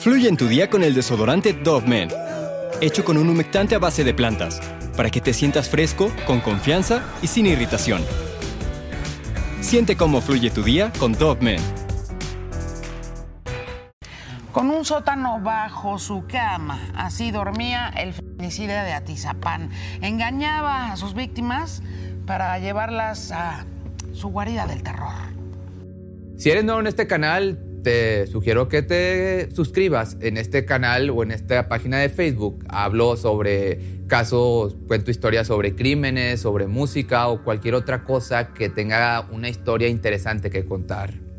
Fluye en tu día con el desodorante Dove Men, hecho con un humectante a base de plantas, para que te sientas fresco, con confianza y sin irritación. Siente cómo fluye tu día con Dove Men. Con un sótano bajo su cama, así dormía el feminicida de Atizapán. Engañaba a sus víctimas para llevarlas a su guarida del terror. Si eres nuevo en este canal, te sugiero que te suscribas en este canal o en esta página de Facebook. Hablo sobre casos, cuento historias sobre crímenes, sobre música o cualquier otra cosa que tenga una historia interesante que contar.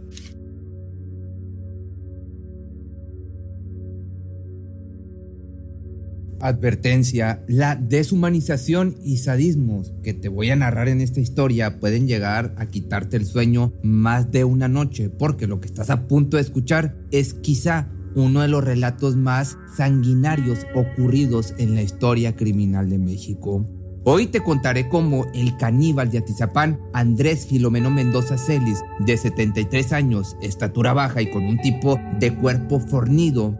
Advertencia, la deshumanización y sadismo que te voy a narrar en esta historia pueden llegar a quitarte el sueño más de una noche, porque lo que estás a punto de escuchar es quizá uno de los relatos más sanguinarios ocurridos en la historia criminal de México. Hoy te contaré cómo el caníbal de Atizapán, Andrés Filomeno Mendoza Celis, de 73 años, estatura baja y con un tipo de cuerpo fornido,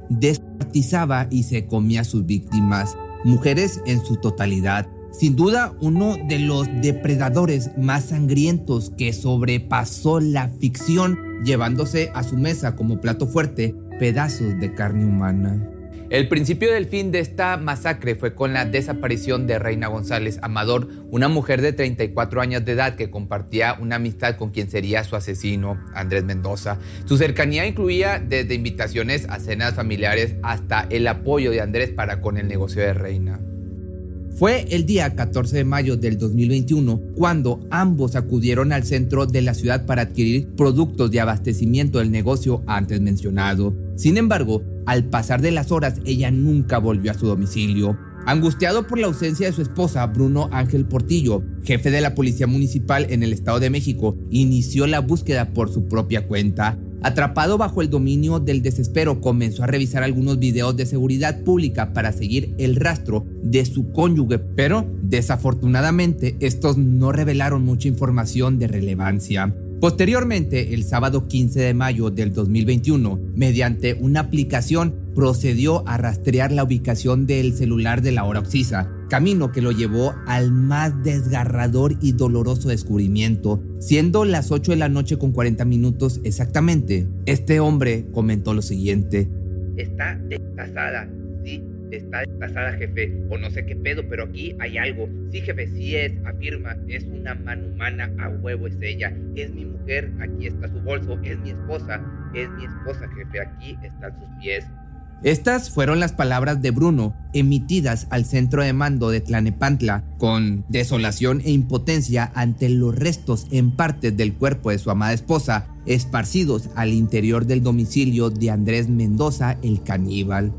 y se comía a sus víctimas, mujeres en su totalidad. Sin duda, uno de los depredadores más sangrientos que sobrepasó la ficción, llevándose a su mesa como plato fuerte pedazos de carne humana. El principio del fin de esta masacre fue con la desaparición de Reina González Amador, una mujer de 34 años de edad que compartía una amistad con quien sería su asesino, Andrés Mendoza. Su cercanía incluía desde invitaciones a cenas familiares hasta el apoyo de Andrés para con el negocio de Reina. Fue el día 14 de mayo del 2021 cuando ambos acudieron al centro de la ciudad para adquirir productos de abastecimiento del negocio antes mencionado. Sin embargo, al pasar de las horas, ella nunca volvió a su domicilio. Angustiado por la ausencia de su esposa, Bruno Ángel Portillo, jefe de la Policía Municipal en el Estado de México, inició la búsqueda por su propia cuenta. Atrapado bajo el dominio del desespero, comenzó a revisar algunos videos de seguridad pública para seguir el rastro de su cónyuge, pero desafortunadamente estos no revelaron mucha información de relevancia. Posteriormente, el sábado 15 de mayo del 2021, mediante una aplicación, procedió a rastrear la ubicación del celular de la hora oxisa, camino que lo llevó al más desgarrador y doloroso descubrimiento, siendo las 8 de la noche con 40 minutos exactamente. Este hombre comentó lo siguiente. Está desplazada, sí, está desplazada, jefe, o no sé qué pedo, pero aquí hay algo. Sí, jefe, sí es, afirma, es una mano humana, a huevo es ella, es mi mujer, aquí está su bolso, es mi esposa, es mi esposa, jefe, aquí están sus pies. Estas fueron las palabras de Bruno, emitidas al centro de mando de Tlanepantla, con desolación e impotencia ante los restos en partes del cuerpo de su amada esposa, esparcidos al interior del domicilio de Andrés Mendoza, el caníbal.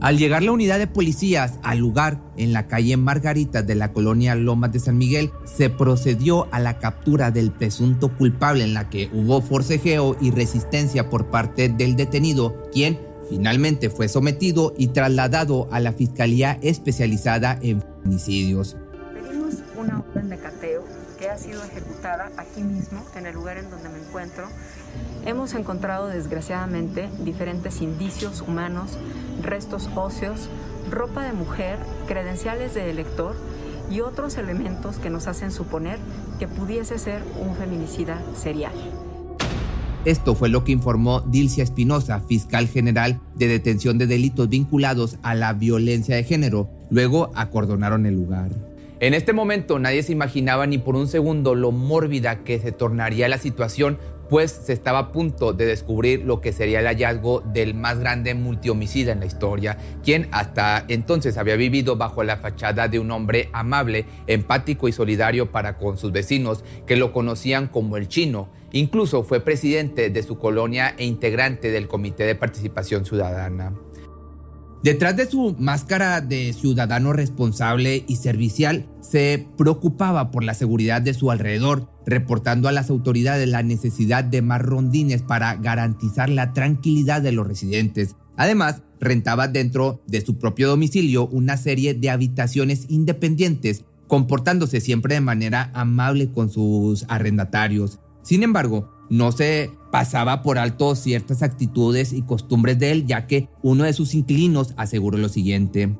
Al llegar la unidad de policías al lugar en la calle Margarita de la colonia Lomas de San Miguel, se procedió a la captura del presunto culpable en la que hubo forcejeo y resistencia por parte del detenido, quien finalmente fue sometido y trasladado a la Fiscalía Especializada en Feminicidios. Pedimos una orden de cateo que ha sido ejecutada aquí mismo, en el lugar en donde me encuentro. Hemos encontrado desgraciadamente diferentes indicios humanos, restos óseos, ropa de mujer, credenciales de elector y otros elementos que nos hacen suponer que pudiese ser un feminicida serial. Esto fue lo que informó Dilcia Espinosa, fiscal general de detención de delitos vinculados a la violencia de género. Luego acordonaron el lugar. En este momento nadie se imaginaba ni por un segundo lo mórbida que se tornaría la situación pues se estaba a punto de descubrir lo que sería el hallazgo del más grande multihomicida en la historia, quien hasta entonces había vivido bajo la fachada de un hombre amable, empático y solidario para con sus vecinos, que lo conocían como el chino. Incluso fue presidente de su colonia e integrante del Comité de Participación Ciudadana. Detrás de su máscara de ciudadano responsable y servicial, se preocupaba por la seguridad de su alrededor, reportando a las autoridades la necesidad de más rondines para garantizar la tranquilidad de los residentes. Además, rentaba dentro de su propio domicilio una serie de habitaciones independientes, comportándose siempre de manera amable con sus arrendatarios. Sin embargo, no se pasaba por alto ciertas actitudes y costumbres de él, ya que uno de sus inquilinos aseguró lo siguiente.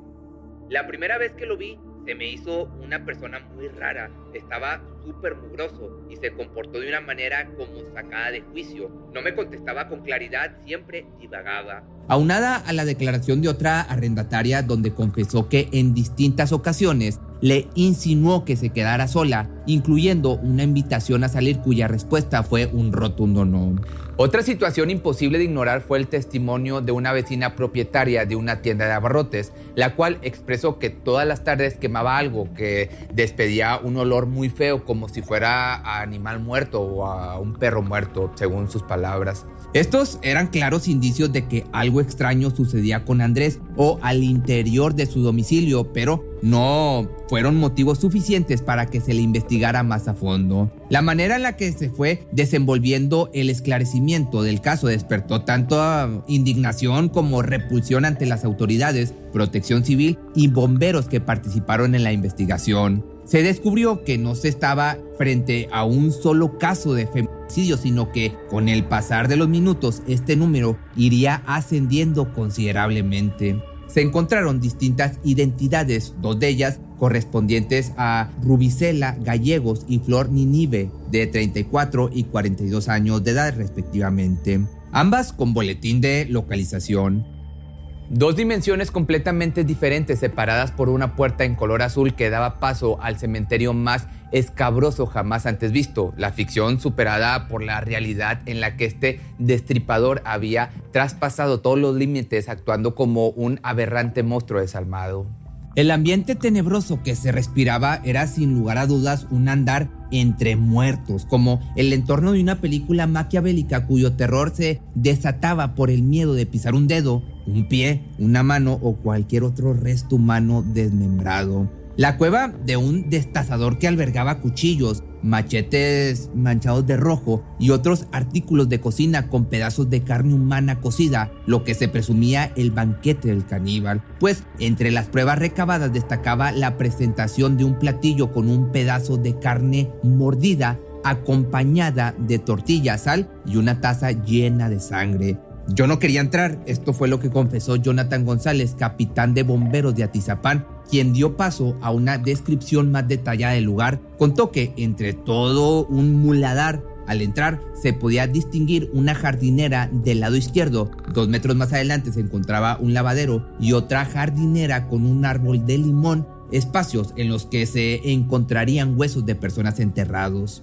La primera vez que lo vi, se me hizo una persona muy rara. Estaba súper mugroso y se comportó de una manera como sacada de juicio. No me contestaba con claridad, siempre divagaba. Aunada a la declaración de otra arrendataria donde confesó que en distintas ocasiones le insinuó que se quedara sola, incluyendo una invitación a salir cuya respuesta fue un rotundo no. Otra situación imposible de ignorar fue el testimonio de una vecina propietaria de una tienda de abarrotes, la cual expresó que todas las tardes quemaba algo que despedía un olor muy feo como si fuera a animal muerto o a un perro muerto, según sus palabras. Estos eran claros indicios de que algo extraño sucedía con Andrés o al interior de su domicilio, pero no fueron motivos suficientes para que se le investigara más a fondo. La manera en la que se fue desenvolviendo el esclarecimiento del caso despertó tanto indignación como repulsión ante las autoridades, protección civil y bomberos que participaron en la investigación. Se descubrió que no se estaba frente a un solo caso de feminicidio, sino que con el pasar de los minutos este número iría ascendiendo considerablemente. Se encontraron distintas identidades, dos de ellas correspondientes a Rubicela Gallegos y Flor Ninive, de 34 y 42 años de edad respectivamente, ambas con boletín de localización. Dos dimensiones completamente diferentes separadas por una puerta en color azul que daba paso al cementerio más escabroso jamás antes visto. La ficción superada por la realidad en la que este destripador había traspasado todos los límites actuando como un aberrante monstruo desalmado. El ambiente tenebroso que se respiraba era sin lugar a dudas un andar entre muertos, como el entorno de una película maquiavélica cuyo terror se desataba por el miedo de pisar un dedo, un pie, una mano o cualquier otro resto humano desmembrado. La cueva de un destazador que albergaba cuchillos, machetes manchados de rojo y otros artículos de cocina con pedazos de carne humana cocida, lo que se presumía el banquete del caníbal, pues entre las pruebas recabadas destacaba la presentación de un platillo con un pedazo de carne mordida acompañada de tortilla, sal y una taza llena de sangre. Yo no quería entrar, esto fue lo que confesó Jonathan González, capitán de bomberos de Atizapán, quien dio paso a una descripción más detallada del lugar. Contó que entre todo un muladar, al entrar se podía distinguir una jardinera del lado izquierdo. Dos metros más adelante se encontraba un lavadero y otra jardinera con un árbol de limón, espacios en los que se encontrarían huesos de personas enterrados.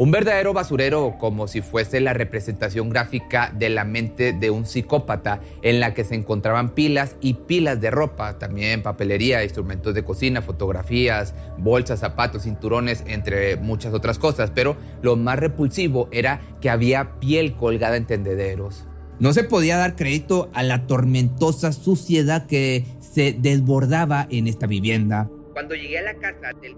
Un verdadero basurero como si fuese la representación gráfica de la mente de un psicópata en la que se encontraban pilas y pilas de ropa, también papelería, instrumentos de cocina, fotografías, bolsas, zapatos, cinturones, entre muchas otras cosas, pero lo más repulsivo era que había piel colgada en tendederos. No se podía dar crédito a la tormentosa suciedad que se desbordaba en esta vivienda. Cuando llegué a la casa del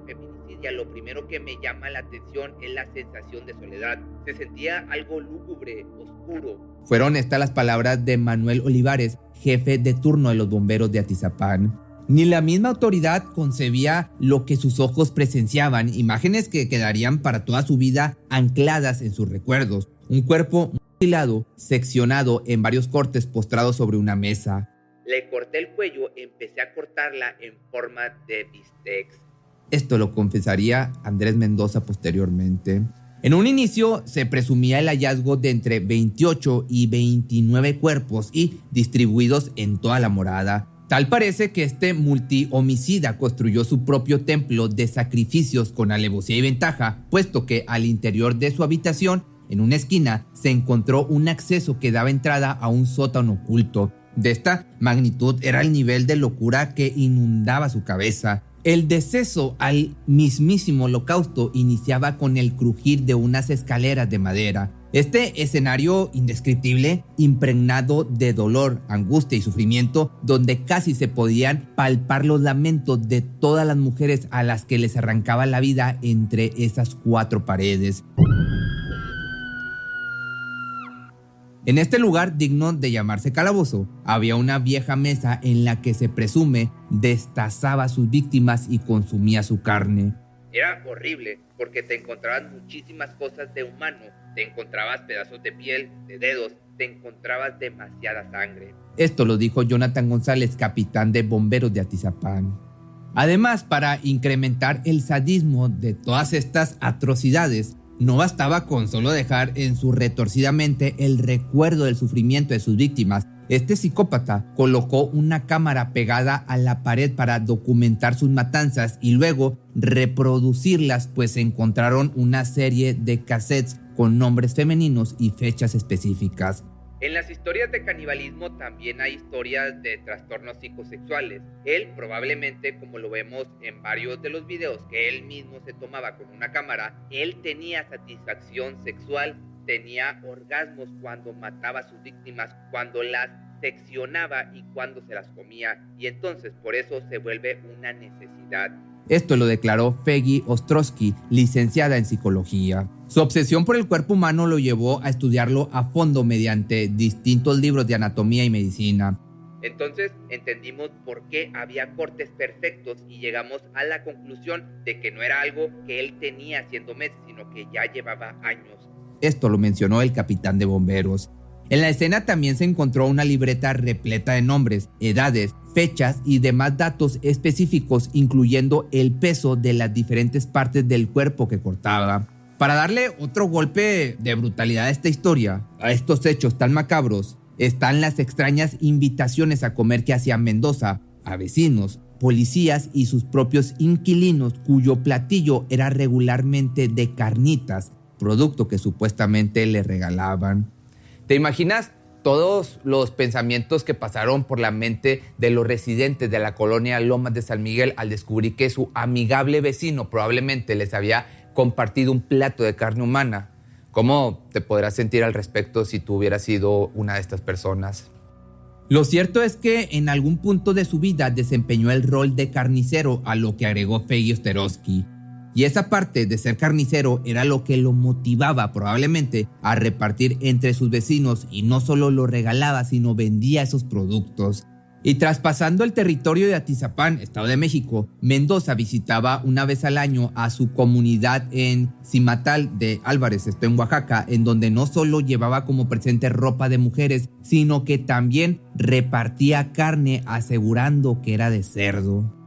lo primero que me llama la atención es la sensación de soledad. Se sentía algo lúgubre, oscuro. Fueron estas las palabras de Manuel Olivares, jefe de turno de los bomberos de Atizapán. Ni la misma autoridad concebía lo que sus ojos presenciaban, imágenes que quedarían para toda su vida ancladas en sus recuerdos. Un cuerpo mutilado, seccionado en varios cortes postrados sobre una mesa. Le corté el cuello, empecé a cortarla en forma de bistec. Esto lo confesaría Andrés Mendoza posteriormente. En un inicio se presumía el hallazgo de entre 28 y 29 cuerpos y distribuidos en toda la morada. Tal parece que este multihomicida construyó su propio templo de sacrificios con alevosía y ventaja, puesto que al interior de su habitación, en una esquina, se encontró un acceso que daba entrada a un sótano oculto, de esta magnitud era el nivel de locura que inundaba su cabeza. El deceso al mismísimo holocausto iniciaba con el crujir de unas escaleras de madera. Este escenario indescriptible, impregnado de dolor, angustia y sufrimiento, donde casi se podían palpar los lamentos de todas las mujeres a las que les arrancaba la vida entre esas cuatro paredes. En este lugar digno de llamarse calabozo, había una vieja mesa en la que se presume destazaba a sus víctimas y consumía su carne. Era horrible porque te encontrabas muchísimas cosas de humano, te encontrabas pedazos de piel, de dedos, te encontrabas demasiada sangre. Esto lo dijo Jonathan González, capitán de bomberos de Atizapán. Además, para incrementar el sadismo de todas estas atrocidades, no bastaba con solo dejar en su retorcida mente el recuerdo del sufrimiento de sus víctimas. Este psicópata colocó una cámara pegada a la pared para documentar sus matanzas y luego reproducirlas, pues encontraron una serie de cassettes con nombres femeninos y fechas específicas. En las historias de canibalismo también hay historias de trastornos psicosexuales. Él probablemente, como lo vemos en varios de los videos que él mismo se tomaba con una cámara, él tenía satisfacción sexual, tenía orgasmos cuando mataba a sus víctimas, cuando las seccionaba y cuando se las comía. Y entonces por eso se vuelve una necesidad esto lo declaró Peggy Ostrowski, licenciada en psicología. Su obsesión por el cuerpo humano lo llevó a estudiarlo a fondo mediante distintos libros de anatomía y medicina. Entonces entendimos por qué había cortes perfectos y llegamos a la conclusión de que no era algo que él tenía haciendo meses, sino que ya llevaba años. Esto lo mencionó el capitán de bomberos. En la escena también se encontró una libreta repleta de nombres, edades, fechas y demás datos específicos, incluyendo el peso de las diferentes partes del cuerpo que cortaba. Para darle otro golpe de brutalidad a esta historia, a estos hechos tan macabros, están las extrañas invitaciones a comer que hacía Mendoza a vecinos, policías y sus propios inquilinos cuyo platillo era regularmente de carnitas, producto que supuestamente le regalaban. ¿Te imaginas todos los pensamientos que pasaron por la mente de los residentes de la colonia Lomas de San Miguel al descubrir que su amigable vecino probablemente les había compartido un plato de carne humana? ¿Cómo te podrás sentir al respecto si tú hubieras sido una de estas personas? Lo cierto es que en algún punto de su vida desempeñó el rol de carnicero, a lo que agregó Feggy Osterowski. Y esa parte de ser carnicero era lo que lo motivaba probablemente a repartir entre sus vecinos y no solo lo regalaba, sino vendía esos productos. Y traspasando el territorio de Atizapán, Estado de México, Mendoza visitaba una vez al año a su comunidad en Cimatal de Álvarez, esto en Oaxaca, en donde no solo llevaba como presente ropa de mujeres, sino que también repartía carne asegurando que era de cerdo.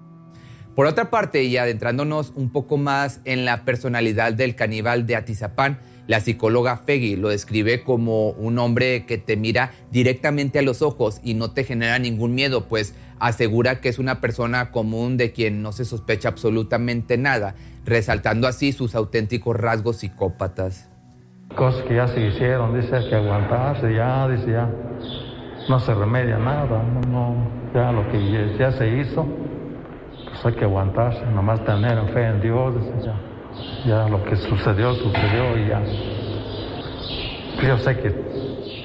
Por otra parte, y adentrándonos un poco más en la personalidad del caníbal de Atizapán, la psicóloga Feggy lo describe como un hombre que te mira directamente a los ojos y no te genera ningún miedo, pues asegura que es una persona común de quien no se sospecha absolutamente nada, resaltando así sus auténticos rasgos psicópatas. Cosas que ya se hicieron, dice que aguantarse, ya, dice ya, no se remedia nada, no, ya lo que ya se hizo pues hay que aguantarse, nomás tener fe en Dios, ya, lo que sucedió, sucedió y ya. Yo sé que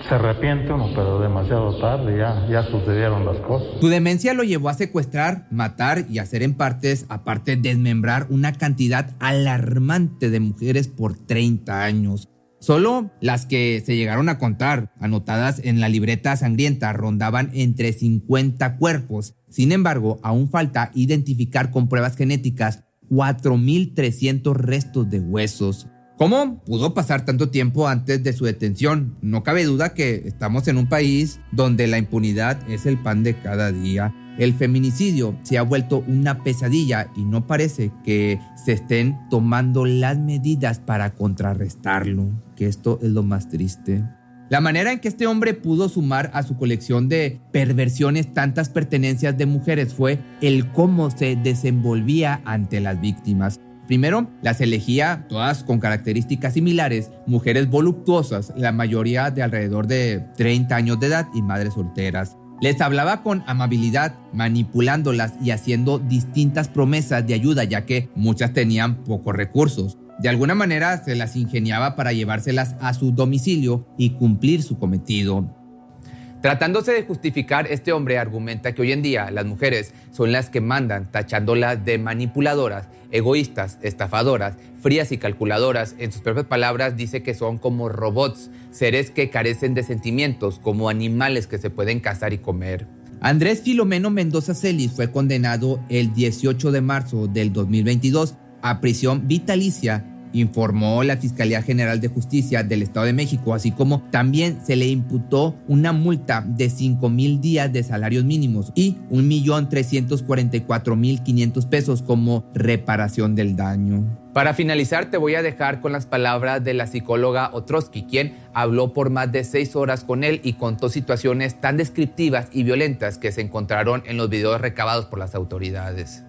se arrepiente uno, pero demasiado tarde, ya, ya sucedieron las cosas. Su demencia lo llevó a secuestrar, matar y hacer en partes, aparte desmembrar una cantidad alarmante de mujeres por 30 años. Solo las que se llegaron a contar, anotadas en la libreta sangrienta, rondaban entre 50 cuerpos. Sin embargo, aún falta identificar con pruebas genéticas 4.300 restos de huesos. ¿Cómo pudo pasar tanto tiempo antes de su detención? No cabe duda que estamos en un país donde la impunidad es el pan de cada día. El feminicidio se ha vuelto una pesadilla y no parece que se estén tomando las medidas para contrarrestarlo, que esto es lo más triste. La manera en que este hombre pudo sumar a su colección de perversiones tantas pertenencias de mujeres fue el cómo se desenvolvía ante las víctimas. Primero, las elegía todas con características similares, mujeres voluptuosas, la mayoría de alrededor de 30 años de edad y madres solteras. Les hablaba con amabilidad, manipulándolas y haciendo distintas promesas de ayuda, ya que muchas tenían pocos recursos. De alguna manera se las ingeniaba para llevárselas a su domicilio y cumplir su cometido. Tratándose de justificar, este hombre argumenta que hoy en día las mujeres son las que mandan, tachándolas de manipuladoras, egoístas, estafadoras, frías y calculadoras. En sus propias palabras dice que son como robots, seres que carecen de sentimientos, como animales que se pueden cazar y comer. Andrés Filomeno Mendoza Celis fue condenado el 18 de marzo del 2022 a prisión vitalicia informó la Fiscalía General de Justicia del Estado de México, así como también se le imputó una multa de 5 mil días de salarios mínimos y 1.344.500 pesos como reparación del daño. Para finalizar, te voy a dejar con las palabras de la psicóloga Otrosky, quien habló por más de seis horas con él y contó situaciones tan descriptivas y violentas que se encontraron en los videos recabados por las autoridades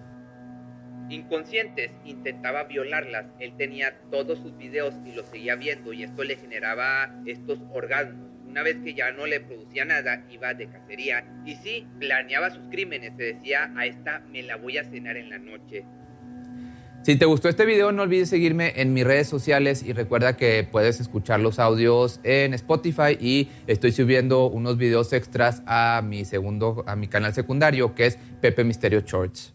inconscientes, intentaba violarlas. Él tenía todos sus videos y los seguía viendo y esto le generaba estos orgasmos. Una vez que ya no le producía nada, iba de cacería y sí, planeaba sus crímenes. Se decía, a esta me la voy a cenar en la noche. Si te gustó este video, no olvides seguirme en mis redes sociales y recuerda que puedes escuchar los audios en Spotify y estoy subiendo unos videos extras a mi segundo, a mi canal secundario que es Pepe Misterio Shorts.